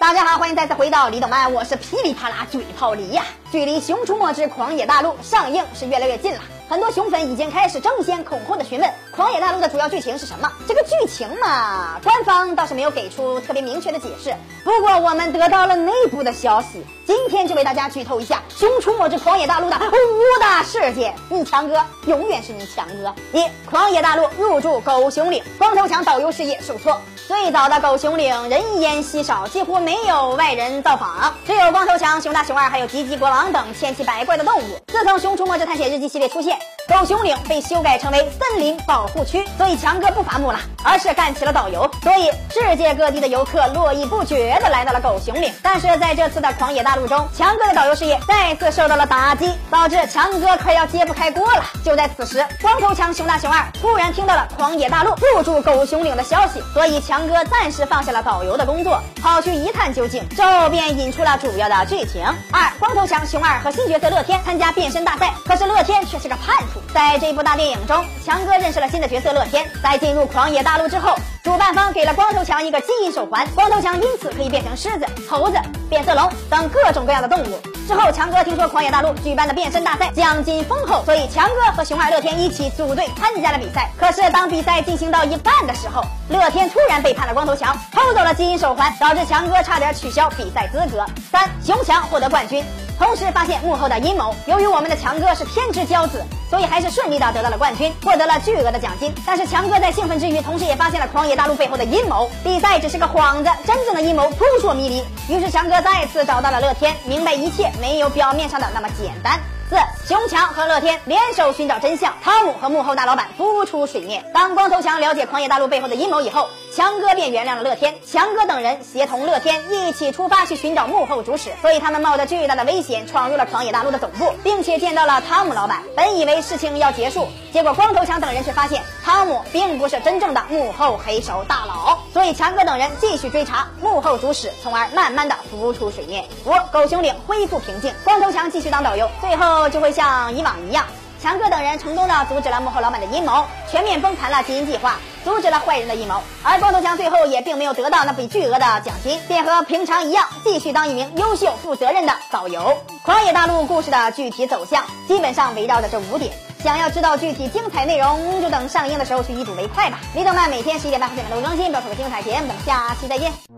大家好，欢迎再次回到李董漫，我是噼里啪啦嘴炮李呀。距离《熊出没之狂野大陆》上映是越来越近了，很多熊粉已经开始争先恐后的询问《狂野大陆》的主要剧情是什么。这个剧情嘛，官方倒是没有给出特别明确的解释，不过我们得到了内部的消息，今天就为大家剧透一下《熊出没之狂野大陆》的五大事件。你强哥永远是你强哥。一、狂野大陆入驻狗熊岭，光头强导游事业受挫。最早的狗熊岭人烟稀少，几乎没有外人造访，只有光头强、熊大、熊二还有吉吉国王等千奇百怪的动物。自从《熊出没之探险日记》系列出现，狗熊岭被修改成为森林保护区，所以强哥不伐木了，而是干起了导游。所以世界各地的游客络绎不绝的来到了狗熊岭。但是在这次的狂野大陆中，强哥的导游事业再次受到了打击，导致强哥快要揭不开锅了。就在此时，光头强、熊大、熊二突然听到了狂野大陆入驻狗熊岭的消息，所以强。哥暂时放下了导游的工作，跑去一探究竟，这便引出了主要的剧情。二光头强熊二和新角色乐天参加变身大赛，可是乐天却是个叛徒。在这部大电影中，强哥认识了新的角色乐天。在进入狂野大陆之后，主办方给了光头强一个基因手环，光头强因此可以变成狮子、猴子、变色龙等各种各样的动物。之后，强哥听说狂野大陆举办的变身大赛奖金丰厚，所以强哥和熊二乐天一起组队参加了比赛。可是当比赛进行到一半的时候，乐天突然背叛了光头强，偷走了基因手环，导致强哥差点取消比赛资格。三，熊强获得冠军。同时发现幕后的阴谋。由于我们的强哥是天之骄子，所以还是顺利的得到了冠军，获得了巨额的奖金。但是强哥在兴奋之余，同时也发现了狂野大陆背后的阴谋。比赛只是个幌子，真正的阴谋扑朔迷离。于是强哥再次找到了乐天，明白一切没有表面上的那么简单。四熊强和乐天联手寻找真相，汤姆和幕后大老板浮出水面。当光头强了解狂野大陆背后的阴谋以后，强哥便原谅了乐天。强哥等人协同乐天一起出发去寻找幕后主使，所以他们冒着巨大的危险闯入了狂野大陆的总部，并且见到了汤姆老板。本以为事情要结束，结果光头强等人却发现汤姆并不是真正的幕后黑手大佬，所以强哥等人继续追查幕后主使，从而慢慢的浮出水面。五狗熊岭恢复平静，光头强继续当导游，最后。就会像以往一样，强哥等人成功的阻止了幕后老板的阴谋，全面崩盘了基因计划，阻止了坏人的阴谋。而光头强最后也并没有得到那笔巨额的奖金，便和平常一样，继续当一名优秀负责任的导游。狂野大陆故事的具体走向基本上围绕着这五点。想要知道具体精彩内容，就等上映的时候去一睹为快吧。李等漫每天十一点半和九点都更新，不要错过精彩节目。咱们下期再见。